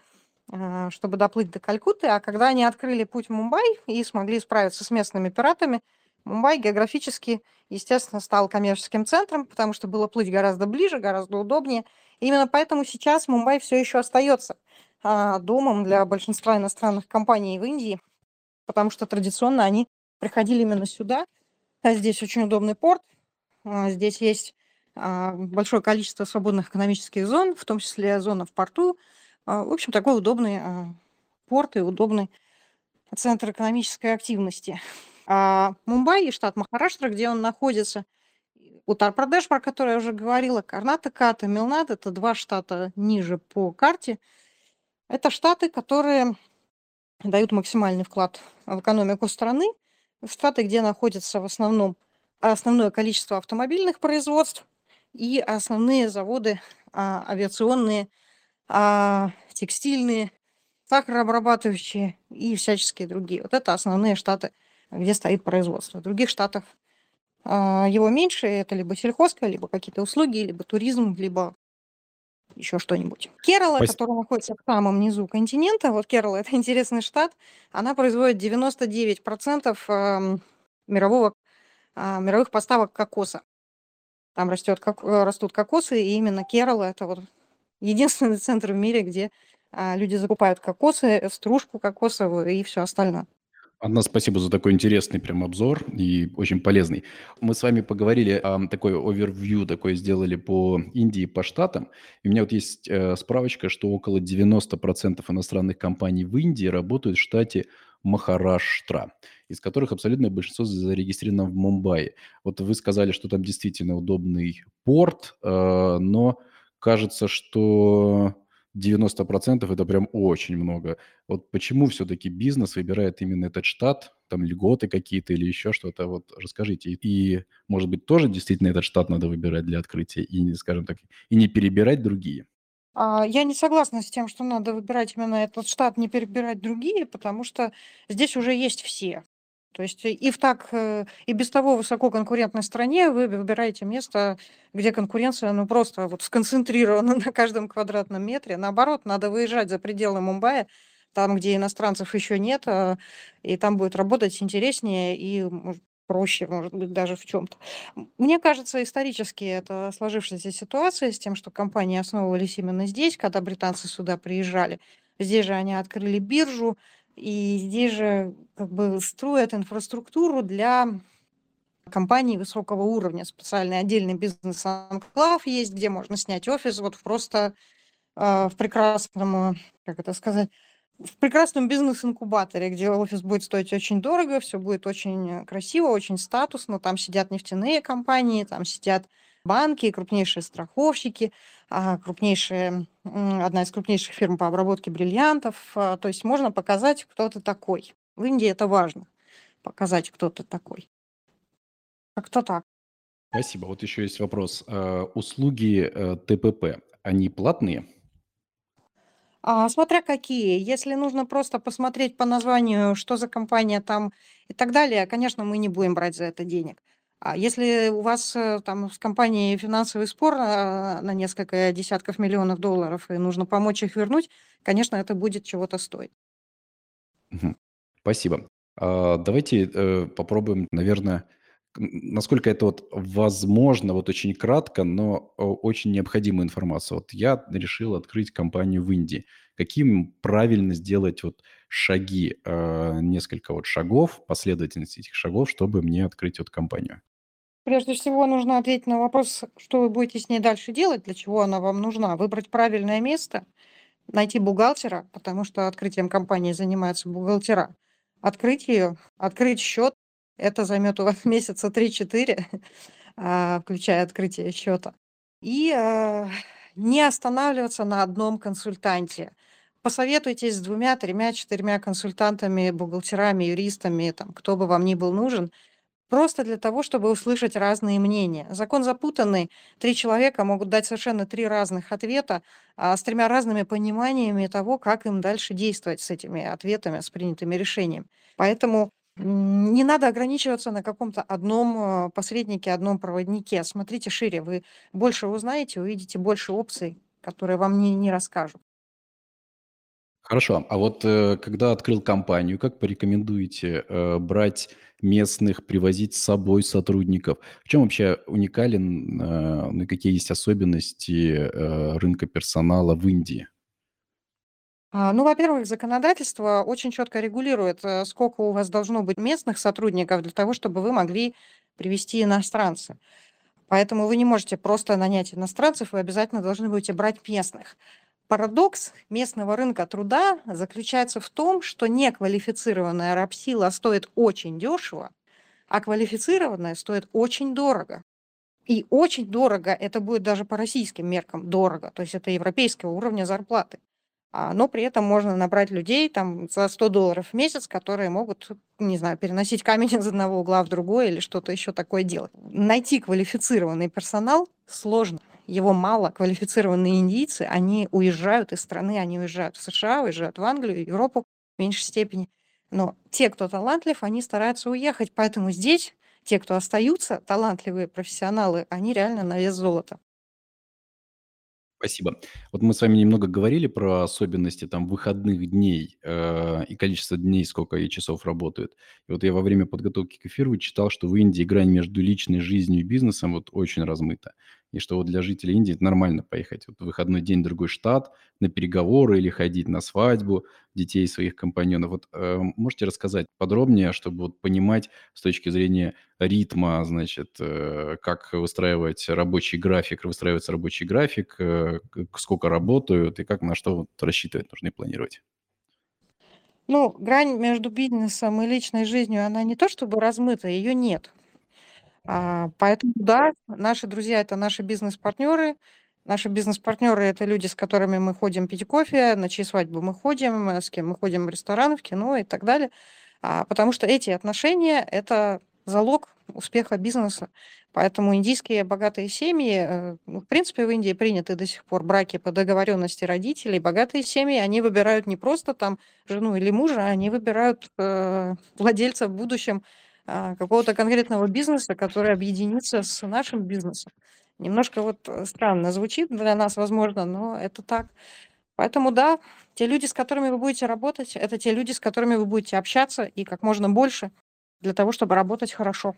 а, чтобы доплыть до Калькутты. А когда они открыли путь в Мумбай и смогли справиться с местными пиратами, Мумбай географически, естественно, стал коммерческим центром, потому что было плыть гораздо ближе, гораздо удобнее. И именно поэтому сейчас Мумбай все еще остается домом для большинства иностранных компаний в Индии, потому что традиционно они приходили именно сюда. А здесь очень удобный порт, а, здесь есть большое количество свободных экономических зон, в том числе зона в порту. В общем, такой удобный порт и удобный центр экономической активности. А Мумбаи, штат Махараштра, где он находится, Утар-Прадеш, про который я уже говорила, Карнатака, Тамилнад, это два штата ниже по карте. Это штаты, которые дают максимальный вклад в экономику страны. Штаты, где находится в основном основное количество автомобильных производств и основные заводы а, авиационные, а, текстильные, сахарообрабатывающие и всяческие другие. Вот это основные штаты, где стоит производство. В других штатах а, его меньше, это либо сельхозка, либо какие-то услуги, либо туризм, либо еще что-нибудь. Керала, Спас- которая находится в самом низу континента, вот Керала это интересный штат, она производит 99% эм, мирового, а, мировых поставок кокоса. Там растет, как, э, растут кокосы, и именно Керала это вот единственный центр в мире, где а, люди закупают кокосы, стружку кокосовую и все остальное. Анна, спасибо за такой интересный прям обзор и очень полезный. Мы с вами поговорили, а, такой овервью такой сделали по Индии, по штатам. И у меня вот есть э, справочка, что около 90% иностранных компаний в Индии работают в штате Махараштра, из которых абсолютное большинство зарегистрировано в Мумбаи. Вот вы сказали, что там действительно удобный порт, э, но кажется, что 90% это прям очень много. Вот почему все-таки бизнес выбирает именно этот штат, там льготы какие-то или еще что-то, вот расскажите. И, может быть, тоже действительно этот штат надо выбирать для открытия и, скажем так, и не перебирать другие? А, Я не согласна с тем, что надо выбирать именно этот штат, не перебирать другие, потому что здесь уже есть все. То есть и в так, э, и без того высококонкурентной стране вы выбираете место, где конкуренция, ну, просто вот сконцентрирована на каждом квадратном метре. Наоборот, надо выезжать за пределы Мумбаи, там, где иностранцев еще нет, а, и там будет работать интереснее и проще, может быть, даже в чем-то. Мне кажется, исторически это сложившаяся ситуация с тем, что компании основывались именно здесь, когда британцы сюда приезжали. Здесь же они открыли биржу, и здесь же как бы строят инфраструктуру для компаний высокого уровня. Специальный отдельный бизнес-анклав есть, где можно снять офис вот просто э, в прекрасном, как это сказать, в прекрасном бизнес-инкубаторе, где офис будет стоить очень дорого, все будет очень красиво, очень статусно. Там сидят нефтяные компании, там сидят банки, крупнейшие страховщики, а, крупнейшие, одна из крупнейших фирм по обработке бриллиантов. А, то есть можно показать, кто ты такой. В Индии это важно, показать, кто ты такой. Как-то так. Спасибо. Вот еще есть вопрос. Э, Услуги э, ТПП, они платные? А, смотря какие. Если нужно просто посмотреть по названию, что за компания там и так далее, конечно, мы не будем брать за это денег. А если у вас э, там с компанией финансовый спор а, на несколько десятков миллионов долларов и нужно помочь их вернуть, конечно, это будет чего-то стоить. Спасибо. А, Давайте э, попробуем, наверное, насколько это вот возможно, вот очень кратко, но э, очень необходимую информацию. Вот я решил открыть компанию в Индии. Каким правильно сделать вот шаги, э, несколько вот шагов, последовательность этих шагов, чтобы мне открыть вот компанию? Прежде всего нужно ответить на вопрос, что вы будете с ней дальше делать, для чего она вам нужна. Выбрать правильное место, найти бухгалтера, потому что открытием компании занимаются бухгалтера. Открыть ее, открыть счет, это займет у вас месяца 3-4, а, включая открытие счета. И а, не останавливаться на одном консультанте. Посоветуйтесь с двумя, тремя, четырьмя консультантами, бухгалтерами, юристами, там, кто бы вам ни был нужен, Просто для того, чтобы услышать разные мнения. Закон запутанный. Три человека могут дать совершенно три разных ответа а, с тремя разными пониманиями того, как им дальше действовать с этими ответами, с принятыми решениями. Поэтому не надо ограничиваться на каком-то одном а, посреднике, одном проводнике. Смотрите шире, вы больше узнаете, увидите больше опций, которые вам не, не расскажут. Хорошо. А вот э, когда открыл компанию, как порекомендуете э, брать местных, привозить с собой сотрудников? В чем вообще уникален, э, ну и какие есть особенности рынка персонала в Индии? А, Ну, во-первых, законодательство очень четко регулирует, сколько у вас должно быть местных сотрудников для того, чтобы вы могли привести иностранца. Поэтому вы не можете просто нанять иностранцев, вы обязательно должны будете брать местных. Парадокс местного рынка труда заключается в том, что неквалифицированная рабсила стоит очень дешево, А квалифицированное стоит очень дорого. И очень дорого, это будет даже по российским меркам дорого, то есть это европейского уровня зарплаты. А, но при этом можно набрать людей там за 100 долларов в месяц, которые могут, не знаю, переносить камень из одного угла в другой или что-то еще такое делать. Найти квалифицированный персонал сложно. Его мало. Квалифицированные индийцы, они уезжают из страны, они уезжают в США, уезжают в Англию, Европу в меньшей степени. Но те, кто талантлив, они стараются уехать. Поэтому здесь те, кто остаются, талантливые профессионалы, они реально на вес золота. Спасибо. Вот мы с вами немного говорили про особенности там выходных дней э, и количество дней, сколько и часов работают. И вот я во время подготовки к эфиру читал, что в Индии грань между личной жизнью и бизнесом вот очень размыта и что вот для жителей Индии это нормально поехать вот в выходной день в другой штат на переговоры или ходить на свадьбу детей своих компаньонов. Вот э, можете рассказать подробнее, чтобы вот понимать с точки зрения ритма, значит, э, как выстраивать рабочий график, выстраивается рабочий график, э, сколько работают и как на что вот рассчитывать нужно и планировать. Ну, грань между бизнесом и личной жизнью, она не то чтобы размыта, ее нет. А, поэтому да, наши друзья- это наши бизнес-партнеры. Наши бизнес-партнеры- это люди, с которыми мы ходим пить кофе, на чьи свадьбы мы ходим, э, с кем мы ходим в рестораны, в кино и так далее. А, потому что эти отношения- это залог успеха бизнеса. Поэтому индийские богатые семьи, э, в принципе, в Индии приняты до сих пор браки по договоренности родителей. Богатые семьи, они выбирают не просто там жену или мужа, они выбирают э, владельца в будущем какого-то конкретного бизнеса, который объединится с нашим бизнесом. Немножко вот э, странно звучит для нас, возможно, но это так. Поэтому да, те люди, с которыми вы будете работать, это те люди, с которыми вы будете общаться и как можно больше для того, чтобы работать хорошо.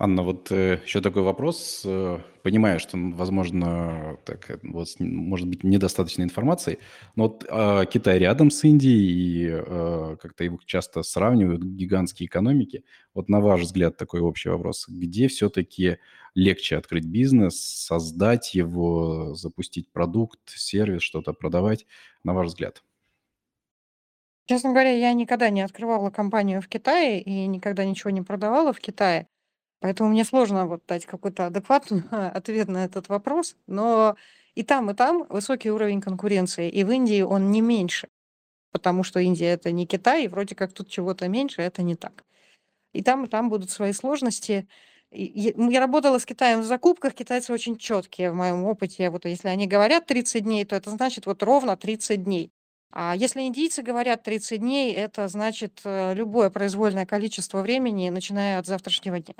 Анна, вот э, еще такой вопрос. Э, понимаю, что, возможно, так, э, вот, может быть недостаточно информации, но вот э, Китай рядом с Индией, и э, как-то его часто сравнивают, гигантские экономики. Вот на ваш взгляд такой общий вопрос. Где все-таки легче открыть бизнес, создать его, запустить продукт, сервис, что-то продавать, на ваш взгляд? Честно говоря, я никогда не открывала компанию в Китае и никогда ничего не продавала в Китае. Поэтому мне сложно вот дать какой-то адекватный ответ на этот вопрос. Но и там, и там высокий уровень конкуренции. И в Индии он не меньше. Потому что Индия это не Китай, и вроде как тут чего-то меньше, это не так. И там, и там будут свои сложности. Я работала с Китаем в закупках, китайцы очень четкие в моем опыте. Вот если они говорят 30 дней, то это значит вот ровно 30 дней. А если индийцы говорят 30 дней, это значит э, любое произвольное количество времени, начиная от завтрашнего дня.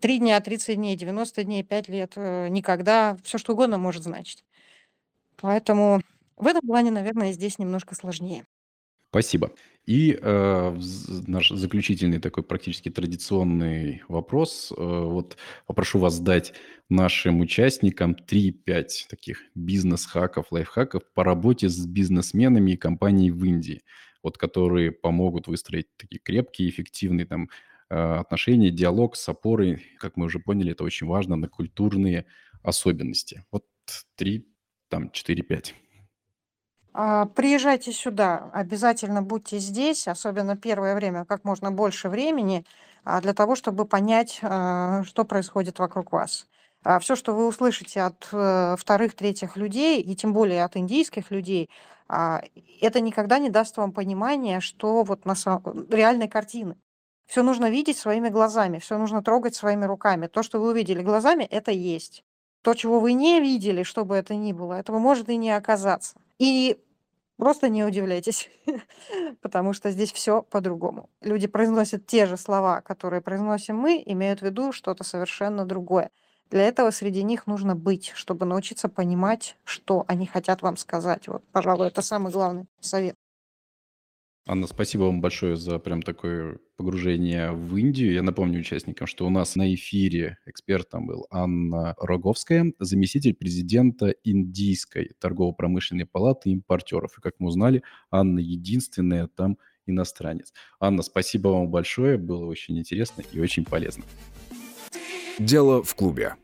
Три дня, 30 дней, 90 дней, 5 лет, э, никогда, все что угодно может значить. Поэтому в этом плане, наверное, здесь немножко сложнее. Спасибо. И э, наш заключительный такой практически традиционный вопрос. Э, вот попрошу вас дать нашим участникам 3-5 таких бизнес-хаков, лайфхаков по работе с бизнесменами и компанией в Индии, вот которые помогут выстроить такие крепкие, эффективные там э, отношения, диалог с опорой, как мы уже поняли, это очень важно, на культурные особенности. Вот 3, там 4-5. А, приезжайте сюда, обязательно будьте здесь, особенно первое время, как можно больше времени, а, для того, чтобы понять, а, что происходит вокруг вас. Все, что вы услышите от э, вторых, третьих людей, и тем более от индийских людей, это никогда не даст вам понимания, что вот на самом... реальной картины. Все нужно видеть своими глазами, все нужно трогать своими руками. То, что вы увидели глазами, это есть. То, чего вы не видели, что бы это ни было, этого может и не оказаться. И Просто не удивляйтесь, потому что здесь все по-другому. Люди произносят те же слова, которые произносим мы, имеют в виду что-то совершенно другое. Для этого среди них нужно быть, чтобы научиться понимать, что они хотят вам сказать. Вот, пожалуй, это самый главный совет. Анна, спасибо вам большое за прям такое погружение в Индию. Я напомню участникам, что у нас на эфире экспертом был Анна Роговская, заместитель президента Индийской торгово-промышленной палаты импортеров. И как мы узнали, Анна единственная там иностранец. Анна, спасибо вам большое, было очень интересно и очень полезно. Дело в клубе.